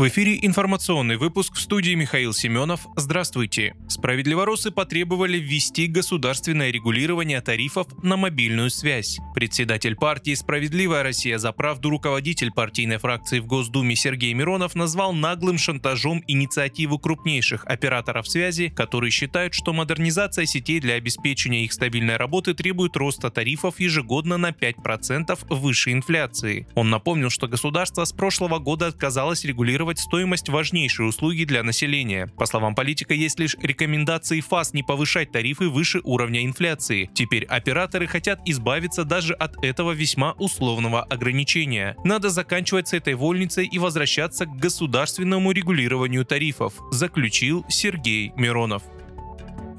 В эфире информационный выпуск в студии Михаил Семенов. Здравствуйте. Справедливоросы потребовали ввести государственное регулирование тарифов на мобильную связь. Председатель партии «Справедливая Россия за правду» руководитель партийной фракции в Госдуме Сергей Миронов назвал наглым шантажом инициативу крупнейших операторов связи, которые считают, что модернизация сетей для обеспечения их стабильной работы требует роста тарифов ежегодно на 5% выше инфляции. Он напомнил, что государство с прошлого года отказалось регулировать регулировать стоимость важнейшей услуги для населения. По словам политика, есть лишь рекомендации ФАС не повышать тарифы выше уровня инфляции. Теперь операторы хотят избавиться даже от этого весьма условного ограничения. Надо заканчивать с этой вольницей и возвращаться к государственному регулированию тарифов, заключил Сергей Миронов.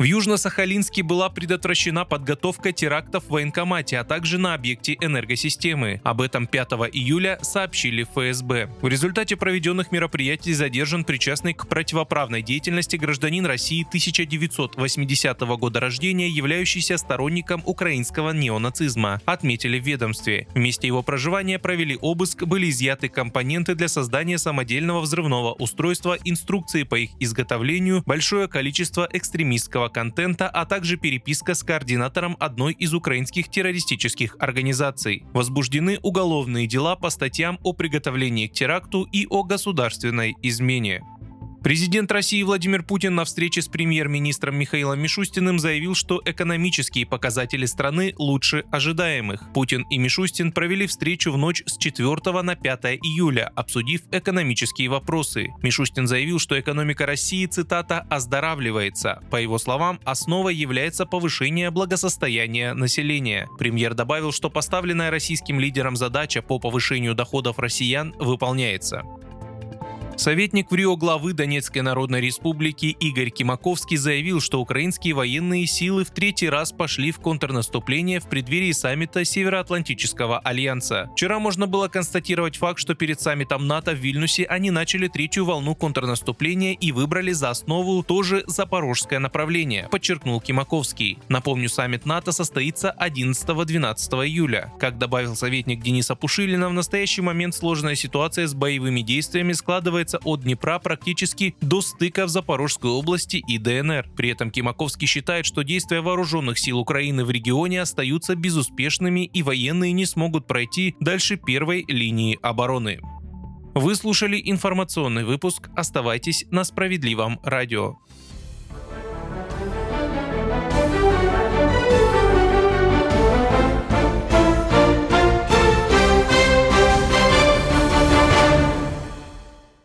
В Южно-Сахалинске была предотвращена подготовка терактов в военкомате, а также на объекте энергосистемы. Об этом 5 июля сообщили ФСБ. В результате проведенных мероприятий задержан причастный к противоправной деятельности гражданин России 1980 года рождения, являющийся сторонником украинского неонацизма, отметили в ведомстве. В месте его проживания провели обыск, были изъяты компоненты для создания самодельного взрывного устройства, инструкции по их изготовлению, большое количество экстремистского контента, а также переписка с координатором одной из украинских террористических организаций. Возбуждены уголовные дела по статьям о приготовлении к теракту и о государственной измене. Президент России Владимир Путин на встрече с премьер-министром Михаилом Мишустиным заявил, что экономические показатели страны лучше ожидаемых. Путин и Мишустин провели встречу в ночь с 4 на 5 июля, обсудив экономические вопросы. Мишустин заявил, что экономика России, цитата, «оздоравливается». По его словам, основой является повышение благосостояния населения. Премьер добавил, что поставленная российским лидером задача по повышению доходов россиян выполняется. Советник в Рио главы Донецкой Народной Республики Игорь Кимаковский заявил, что украинские военные силы в третий раз пошли в контрнаступление в преддверии саммита Североатлантического альянса. Вчера можно было констатировать факт, что перед саммитом НАТО в Вильнюсе они начали третью волну контрнаступления и выбрали за основу тоже запорожское направление, подчеркнул Кимаковский. Напомню, саммит НАТО состоится 11-12 июля. Как добавил советник Дениса Пушилина, в настоящий момент сложная ситуация с боевыми действиями складывается простирается от Днепра практически до стыка в Запорожской области и ДНР. При этом Кимаковский считает, что действия вооруженных сил Украины в регионе остаются безуспешными и военные не смогут пройти дальше первой линии обороны. Вы слушали информационный выпуск. Оставайтесь на справедливом радио.